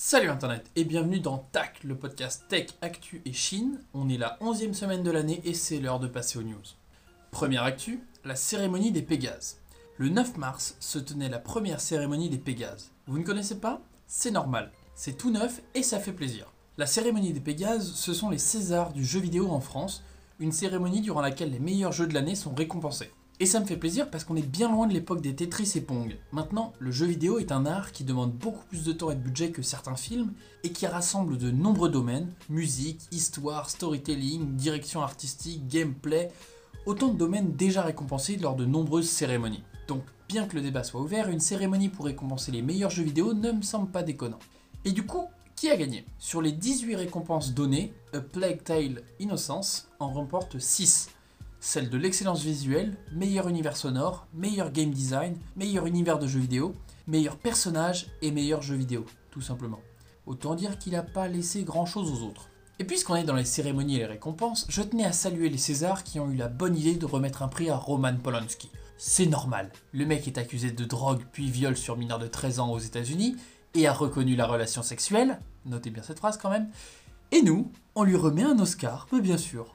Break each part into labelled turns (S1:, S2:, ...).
S1: Salut Internet et bienvenue dans TAC, le podcast Tech, Actu et Chine. On est la 11e semaine de l'année et c'est l'heure de passer aux news. Première actu, la cérémonie des Pégases. Le 9 mars se tenait la première cérémonie des Pégases. Vous ne connaissez pas? C'est normal. C'est tout neuf et ça fait plaisir. La cérémonie des Pégases, ce sont les Césars du jeu vidéo en France, une cérémonie durant laquelle les meilleurs jeux de l'année sont récompensés. Et ça me fait plaisir parce qu'on est bien loin de l'époque des Tetris et Pong. Maintenant, le jeu vidéo est un art qui demande beaucoup plus de temps et de budget que certains films et qui rassemble de nombreux domaines musique, histoire, storytelling, direction artistique, gameplay autant de domaines déjà récompensés lors de nombreuses cérémonies. Donc, bien que le débat soit ouvert, une cérémonie pour récompenser les meilleurs jeux vidéo ne me semble pas déconnant. Et du coup, qui a gagné? Sur les 18 récompenses données, A Plague Tale Innocence en remporte 6 celle de l'excellence visuelle, meilleur univers sonore, meilleur game design, meilleur univers de jeux vidéo, meilleur personnage et meilleur jeu vidéo, tout simplement. Autant dire qu'il n'a pas laissé grand chose aux autres. Et puisqu'on est dans les cérémonies et les récompenses, je tenais à saluer les Césars qui ont eu la bonne idée de remettre un prix à Roman Polanski. C'est normal, le mec est accusé de drogue puis viol sur mineur de 13 ans aux États-Unis et a reconnu la relation sexuelle, notez bien cette phrase quand même, et nous, on lui remet un Oscar, mais bien sûr.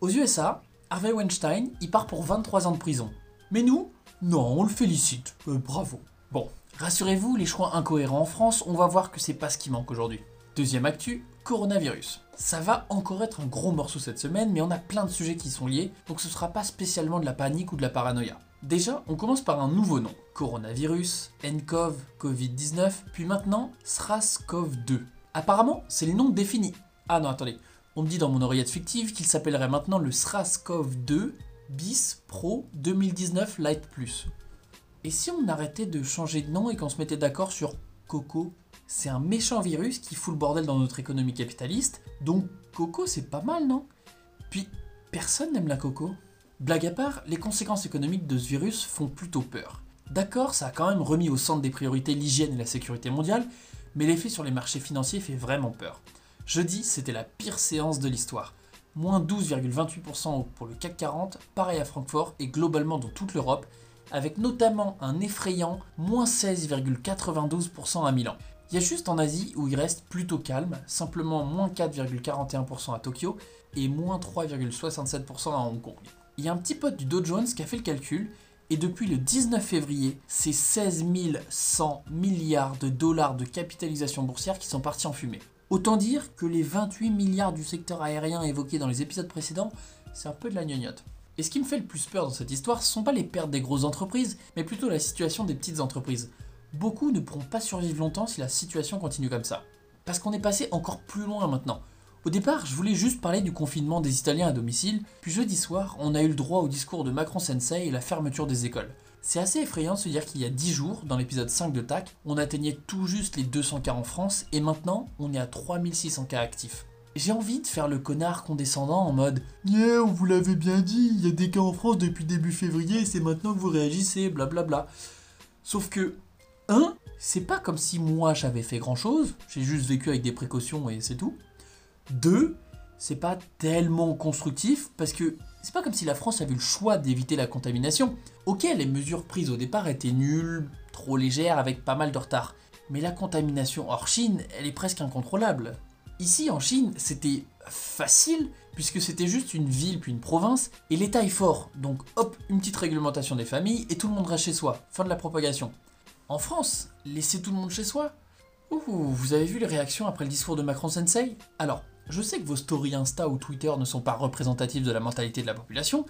S1: Aux USA, Harvey Weinstein, il part pour 23 ans de prison. Mais nous, non, on le félicite. Euh, bravo. Bon, rassurez-vous, les choix incohérents en France, on va voir que c'est pas ce qui manque aujourd'hui. Deuxième actu, coronavirus. Ça va encore être un gros morceau cette semaine, mais on a plein de sujets qui sont liés, donc ce sera pas spécialement de la panique ou de la paranoïa. Déjà, on commence par un nouveau nom. Coronavirus, nCoV, Covid-19, puis maintenant SRAS-CoV-2. Apparemment, c'est le nom défini. Ah non, attendez, on me dit dans mon oreillette fictive qu'il s'appellerait maintenant le SRAS-CoV-2 bis Pro 2019 Lite Plus. Et si on arrêtait de changer de nom et qu'on se mettait d'accord sur Coco? C'est un méchant virus qui fout le bordel dans notre économie capitaliste, donc Coco c'est pas mal, non? Puis, personne n'aime la Coco. Blague à part, les conséquences économiques de ce virus font plutôt peur. D'accord, ça a quand même remis au centre des priorités l'hygiène et la sécurité mondiale, mais l'effet sur les marchés financiers fait vraiment peur. Jeudi, c'était la pire séance de l'histoire. Moins 12,28% pour le CAC 40, pareil à Francfort et globalement dans toute l'Europe, avec notamment un effrayant moins 16,92% à Milan. Il y a juste en Asie où il reste plutôt calme, simplement moins 4,41% à Tokyo et moins 3,67% à Hong Kong. Il y a un petit pote du Dow Jones qui a fait le calcul et depuis le 19 février, c'est 16 100 milliards de dollars de capitalisation boursière qui sont partis en fumée. Autant dire que les 28 milliards du secteur aérien évoqués dans les épisodes précédents, c'est un peu de la gnognotte. Et ce qui me fait le plus peur dans cette histoire, ce sont pas les pertes des grosses entreprises, mais plutôt la situation des petites entreprises. Beaucoup ne pourront pas survivre longtemps si la situation continue comme ça. Parce qu'on est passé encore plus loin maintenant. Au départ, je voulais juste parler du confinement des Italiens à domicile, puis jeudi soir, on a eu le droit au discours de Macron Sensei et la fermeture des écoles. C'est assez effrayant de se dire qu'il y a 10 jours, dans l'épisode 5 de TAC, on atteignait tout juste les 200 cas en France et maintenant on est à 3600 cas actifs. J'ai envie de faire le connard condescendant en mode Yeah, on vous l'avait bien dit, il y a des cas en France depuis début février c'est maintenant que vous réagissez, blablabla. Sauf que, 1. C'est pas comme si moi j'avais fait grand chose, j'ai juste vécu avec des précautions et c'est tout. 2. C'est pas tellement constructif parce que c'est pas comme si la France avait le choix d'éviter la contamination. Ok, les mesures prises au départ étaient nulles, trop légères, avec pas mal de retard. Mais la contamination hors Chine, elle est presque incontrôlable. Ici, en Chine, c'était facile, puisque c'était juste une ville puis une province, et l'État est fort. Donc hop, une petite réglementation des familles, et tout le monde reste chez soi. Fin de la propagation. En France, laissez tout le monde chez soi? Ouh, vous avez vu les réactions après le discours de Macron Sensei Alors, je sais que vos stories Insta ou Twitter ne sont pas représentatives de la mentalité de la population,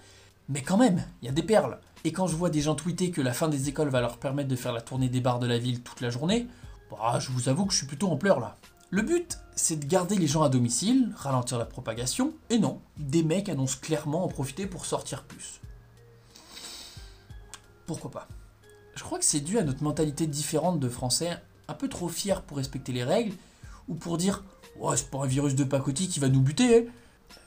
S1: mais quand même, il y a des perles. Et quand je vois des gens tweeter que la fin des écoles va leur permettre de faire la tournée des bars de la ville toute la journée, bah, je vous avoue que je suis plutôt en pleurs là. Le but, c'est de garder les gens à domicile, ralentir la propagation, et non, des mecs annoncent clairement en profiter pour sortir plus. Pourquoi pas? Je crois que c'est dû à notre mentalité différente de Français, un peu trop fiers pour respecter les règles, ou pour dire Ouais, c'est pas un virus de pacotille qui va nous buter. Hein.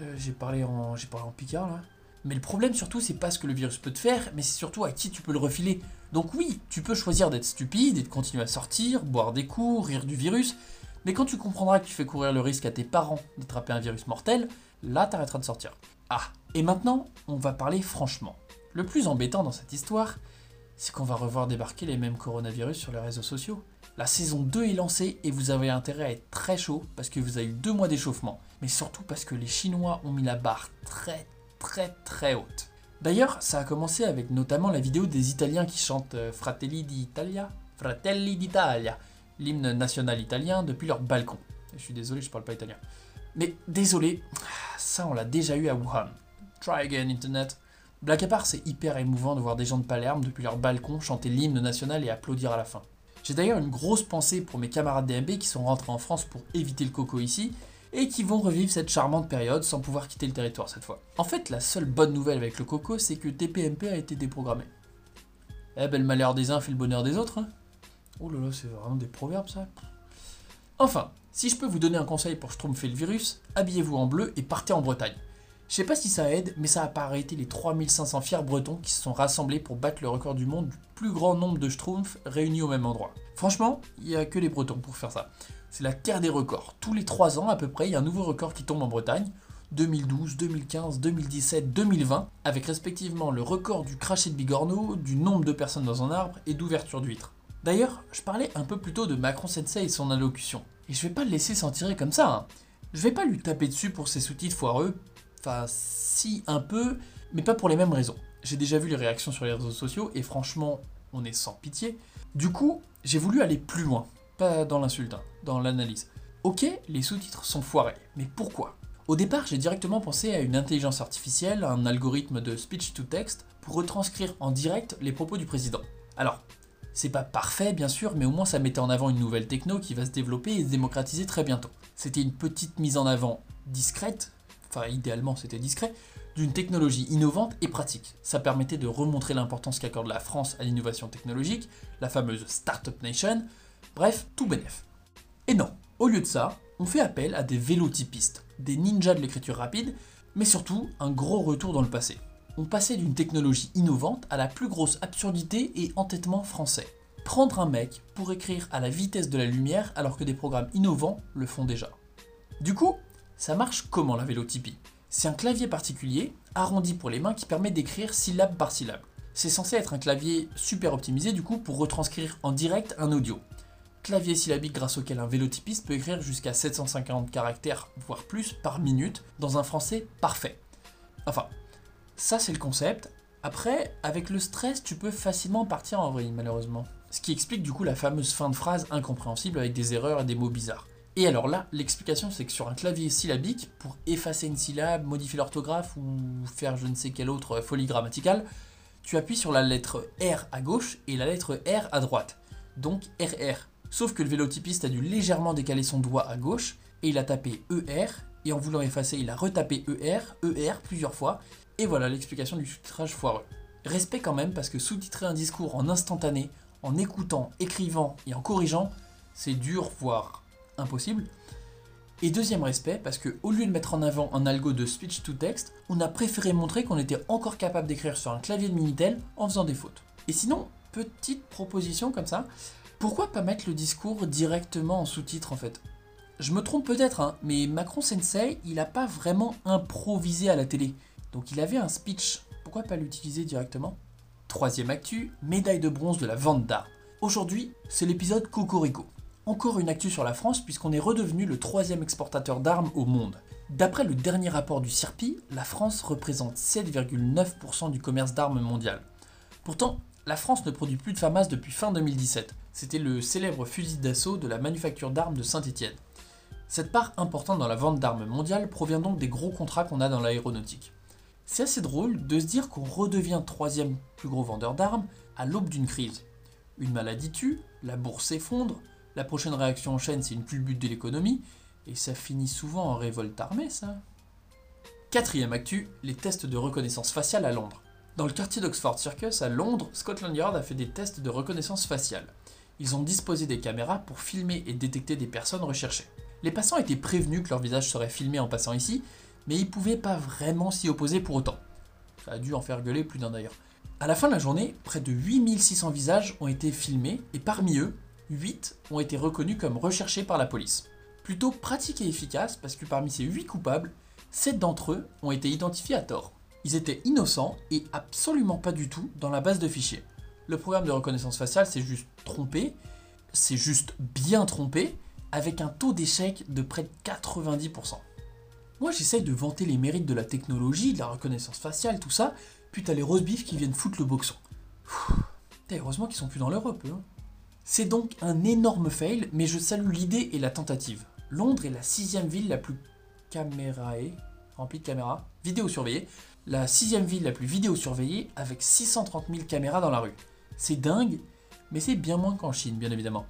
S1: Euh, j'ai parlé en j'ai parlé en picard là. Mais le problème surtout, c'est pas ce que le virus peut te faire, mais c'est surtout à qui tu peux le refiler. Donc oui, tu peux choisir d'être stupide et de continuer à sortir, boire des coups, rire du virus, mais quand tu comprendras que tu fais courir le risque à tes parents d'attraper un virus mortel, là t'arrêteras de sortir. Ah, et maintenant, on va parler franchement. Le plus embêtant dans cette histoire, c'est qu'on va revoir débarquer les mêmes coronavirus sur les réseaux sociaux. La saison 2 est lancée et vous avez intérêt à être très chaud parce que vous avez eu deux mois d'échauffement. Mais surtout parce que les Chinois ont mis la barre très très très haute. D'ailleurs, ça a commencé avec notamment la vidéo des Italiens qui chantent euh, Fratelli d'Italia, Fratelli d'Italia, l'hymne national italien depuis leur balcon. Je suis désolé, je parle pas italien. Mais désolé, ça on l'a déjà eu à Wuhan. Try again, Internet. Black à part, c'est hyper émouvant de voir des gens de Palerme depuis leur balcon chanter l'hymne national et applaudir à la fin. J'ai d'ailleurs une grosse pensée pour mes camarades DMB qui sont rentrés en France pour éviter le coco ici et qui vont revivre cette charmante période sans pouvoir quitter le territoire cette fois. En fait, la seule bonne nouvelle avec le coco, c'est que TPMP a été déprogrammé. Eh ben, le malheur des uns fait le bonheur des autres. Hein. oh là là, c'est vraiment des proverbes ça. Enfin, si je peux vous donner un conseil pour schtroumpfer le virus, habillez-vous en bleu et partez en Bretagne. Je sais pas si ça aide, mais ça a pas arrêté les 3500 fiers bretons qui se sont rassemblés pour battre le record du monde du plus grand nombre de schtroumpfs réunis au même endroit. Franchement, il n'y a que les bretons pour faire ça. C'est la terre des records. Tous les 3 ans à peu près, il y a un nouveau record qui tombe en Bretagne. 2012, 2015, 2017, 2020, avec respectivement le record du craché de bigorneau, du nombre de personnes dans un arbre et d'ouverture d'huîtres. D'ailleurs, je parlais un peu plus tôt de Macron Sensei et son allocution. Et je vais pas le laisser s'en tirer comme ça. Hein. Je vais pas lui taper dessus pour ses sous-titres foireux. Enfin, si, un peu, mais pas pour les mêmes raisons. J'ai déjà vu les réactions sur les réseaux sociaux et franchement, on est sans pitié. Du coup, j'ai voulu aller plus loin pas dans l'insulte, hein, dans l'analyse. Ok, les sous-titres sont foirés, mais pourquoi? Au départ, j'ai directement pensé à une intelligence artificielle, un algorithme de speech-to-text, pour retranscrire en direct les propos du président. Alors, c'est pas parfait bien sûr, mais au moins ça mettait en avant une nouvelle techno qui va se développer et se démocratiser très bientôt. C'était une petite mise en avant discrète, enfin idéalement c'était discret, d'une technologie innovante et pratique. Ça permettait de remontrer l'importance qu'accorde la France à l'innovation technologique, la fameuse Startup Nation, Bref, tout bénef. Et non, au lieu de ça, on fait appel à des vélotypistes, des ninjas de l'écriture rapide, mais surtout un gros retour dans le passé. On passait d'une technologie innovante à la plus grosse absurdité et entêtement français. Prendre un mec pour écrire à la vitesse de la lumière alors que des programmes innovants le font déjà. Du coup, ça marche comment la vélotypie? C'est un clavier particulier, arrondi pour les mains, qui permet d'écrire syllabe par syllabe. C'est censé être un clavier super optimisé du coup pour retranscrire en direct un audio clavier syllabique grâce auquel un vélotypiste peut écrire jusqu'à 750 caractères, voire plus, par minute, dans un français parfait. Enfin, ça c'est le concept. Après, avec le stress, tu peux facilement partir en vrille, malheureusement. Ce qui explique du coup la fameuse fin de phrase incompréhensible avec des erreurs et des mots bizarres. Et alors là, l'explication c'est que sur un clavier syllabique, pour effacer une syllabe, modifier l'orthographe ou faire je ne sais quelle autre folie grammaticale, tu appuies sur la lettre R à gauche et la lettre R à droite. Donc RR. Sauf que le vélotypiste a dû légèrement décaler son doigt à gauche et il a tapé ER et en voulant effacer, il a retapé ER, ER plusieurs fois et voilà l'explication du sous-titrage foireux. Respect quand même parce que sous-titrer un discours en instantané, en écoutant, écrivant et en corrigeant, c'est dur voire impossible. Et deuxième respect parce que au lieu de mettre en avant un algo de speech to text, on a préféré montrer qu'on était encore capable d'écrire sur un clavier de Minitel en faisant des fautes. Et sinon, petite proposition comme ça, pourquoi pas mettre le discours directement en sous-titre en fait? Je me trompe peut-être, hein, mais Macron Sensei, il n'a pas vraiment improvisé à la télé. Donc il avait un speech, pourquoi pas l'utiliser directement? Troisième actu, médaille de bronze de la vente d'armes. Aujourd'hui, c'est l'épisode Cocorico. Encore une actu sur la France puisqu'on est redevenu le troisième exportateur d'armes au monde. D'après le dernier rapport du CIRPI, la France représente 7,9% du commerce d'armes mondial. Pourtant, la France ne produit plus de FAMAS depuis fin 2017. C'était le célèbre fusil d'assaut de la manufacture d'armes de Saint-Étienne. Cette part importante dans la vente d'armes mondiale provient donc des gros contrats qu'on a dans l'aéronautique. C'est assez drôle de se dire qu'on redevient troisième plus gros vendeur d'armes à l'aube d'une crise. Une maladie tue, la bourse s'effondre, la prochaine réaction en chaîne c'est une culbute de l'économie, et ça finit souvent en révolte armée ça. Quatrième actu, les tests de reconnaissance faciale à Londres. Dans le quartier d'Oxford Circus à Londres, Scotland Yard a fait des tests de reconnaissance faciale. Ils ont disposé des caméras pour filmer et détecter des personnes recherchées. Les passants étaient prévenus que leur visage serait filmé en passant ici, mais ils pouvaient pas vraiment s'y opposer pour autant. Ça a dû en faire gueuler plus d'un d'ailleurs. À la fin de la journée, près de 8600 visages ont été filmés et parmi eux, 8 ont été reconnus comme recherchés par la police. Plutôt pratique et efficace parce que parmi ces 8 coupables, 7 d'entre eux ont été identifiés à tort. Ils étaient innocents et absolument pas du tout dans la base de fichiers. Le programme de reconnaissance faciale s'est juste trompé s'est juste bien trompé avec un taux d'échec de près de 90%. Moi j'essaye de vanter les mérites de la technologie, de la reconnaissance faciale, tout ça, puis t'as les roast qui viennent foutre le boxon. heureusement qu'ils sont plus dans l'Europe. Hein. C'est donc un énorme fail, mais je salue l'idée et la tentative. Londres est la sixième ville la plus caméraée, remplie de caméras, vidéo surveillée, la sixième ville la plus vidéo surveillée avec 630 000 caméras dans la rue. C'est dingue, mais c'est bien moins qu'en Chine, bien évidemment.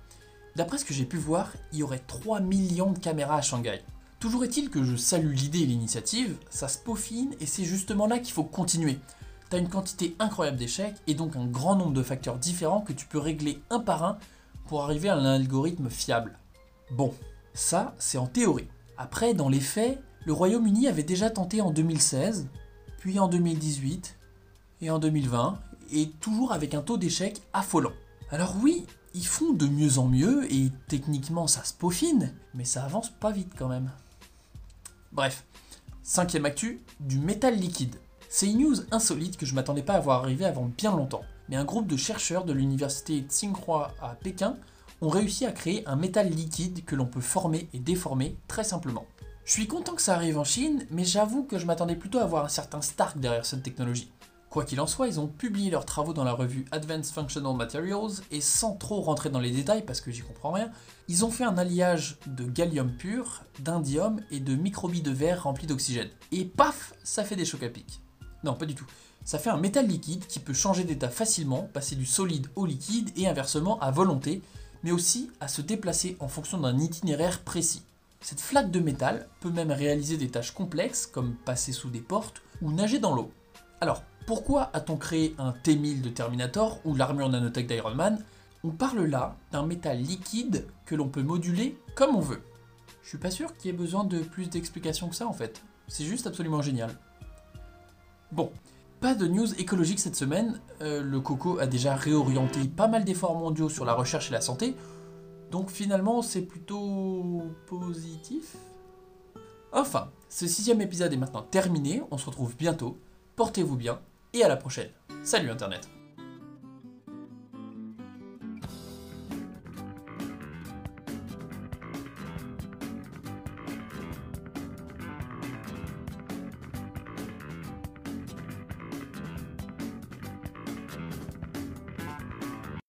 S1: D'après ce que j'ai pu voir, il y aurait 3 millions de caméras à Shanghai. Toujours est-il que je salue l'idée et l'initiative, ça se peaufine et c'est justement là qu'il faut continuer. T'as une quantité incroyable d'échecs et donc un grand nombre de facteurs différents que tu peux régler un par un pour arriver à un algorithme fiable. Bon, ça c'est en théorie. Après, dans les faits, le Royaume-Uni avait déjà tenté en 2016, puis en 2018 et en 2020, et toujours avec un taux d'échec affolant. Alors oui, ils font de mieux en mieux et techniquement ça se peaufine, mais ça avance pas vite quand même. Bref, cinquième actu, du métal liquide. C'est une news insolite que je m'attendais pas à voir arriver avant bien longtemps, mais un groupe de chercheurs de l'université Tsinghua à Pékin ont réussi à créer un métal liquide que l'on peut former et déformer très simplement. Je suis content que ça arrive en Chine, mais j'avoue que je m'attendais plutôt à voir un certain Stark derrière cette technologie. Quoi qu'il en soit, ils ont publié leurs travaux dans la revue Advanced Functional Materials et sans trop rentrer dans les détails parce que j'y comprends rien, ils ont fait un alliage de gallium pur, d'indium et de microbilles de verre remplis d'oxygène. Et paf, ça fait des chocs à pic. Non, pas du tout. Ça fait un métal liquide qui peut changer d'état facilement, passer du solide au liquide et inversement à volonté, mais aussi à se déplacer en fonction d'un itinéraire précis. Cette flaque de métal peut même réaliser des tâches complexes comme passer sous des portes ou nager dans l'eau. Alors, pourquoi a-t-on créé un T-1000 de Terminator ou l'armure nanotech d'Iron Man? On parle là d'un métal liquide que l'on peut moduler comme on veut. Je suis pas sûr qu'il y ait besoin de plus d'explications que ça en fait. C'est juste absolument génial. Bon, pas de news écologique cette semaine. Euh, le Coco a déjà réorienté pas mal d'efforts mondiaux sur la recherche et la santé. Donc finalement, c'est plutôt positif. Enfin, ce sixième épisode est maintenant terminé. On se retrouve bientôt. Portez-vous bien et à la prochaine. Salut Internet